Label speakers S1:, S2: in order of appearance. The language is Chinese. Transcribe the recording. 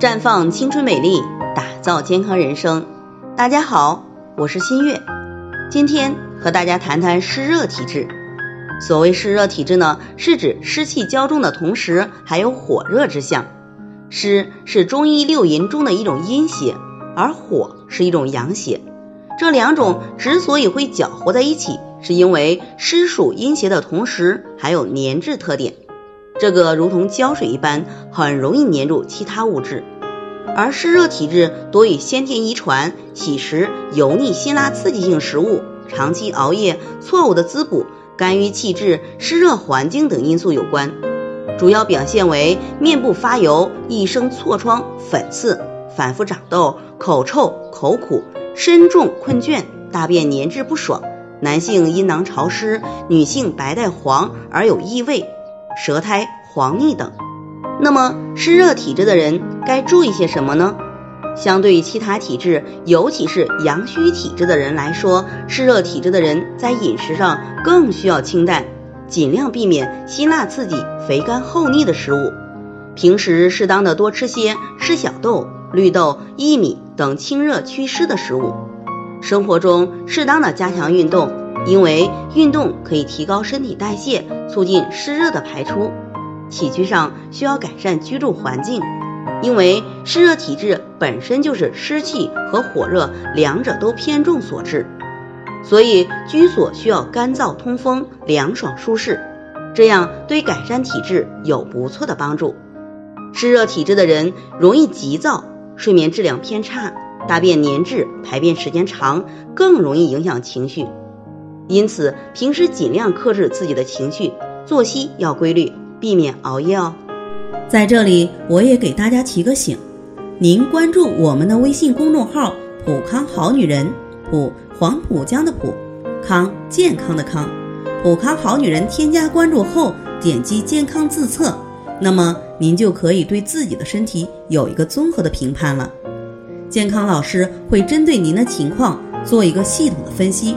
S1: 绽放青春美丽，打造健康人生。大家好，我是新月，今天和大家谈谈湿热体质。所谓湿热体质呢，是指湿气较重的同时还有火热之象。湿是中医六淫中的一种阴邪，而火是一种阳邪。这两种之所以会搅和在一起，是因为湿属阴邪的同时还有粘滞特点。这个如同胶水一般，很容易粘住其他物质。而湿热体质多与先天遗传、喜食油腻、辛辣、刺激性食物、长期熬夜、错误的滋补、肝郁气滞、湿热环境等因素有关。主要表现为面部发油、易生痤疮、粉刺、反复长痘、口臭、口苦、身重困倦、大便粘滞不爽。男性阴囊潮湿，女性白带黄而有异味。舌苔黄腻等，那么湿热体质的人该注意些什么呢？相对于其他体质，尤其是阳虚体质的人来说，湿热体质的人在饮食上更需要清淡，尽量避免辛辣刺激、肥甘厚腻的食物。平时适当的多吃些吃小豆、绿豆、薏米等清热祛湿的食物。生活中适当的加强运动。因为运动可以提高身体代谢，促进湿热的排出。起居上需要改善居住环境，因为湿热体质本身就是湿气和火热两者都偏重所致，所以居所需要干燥通风、凉爽舒适，这样对改善体质有不错的帮助。湿热体质的人容易急躁，睡眠质量偏差，大便粘滞，排便时间长，更容易影响情绪。因此，平时尽量克制自己的情绪，作息要规律，避免熬夜哦。
S2: 在这里，我也给大家提个醒：您关注我们的微信公众号“普康好女人”，普黄浦江的浦，康健康的康，普康好女人。添加关注后，点击健康自测，那么您就可以对自己的身体有一个综合的评判了。健康老师会针对您的情况做一个系统的分析。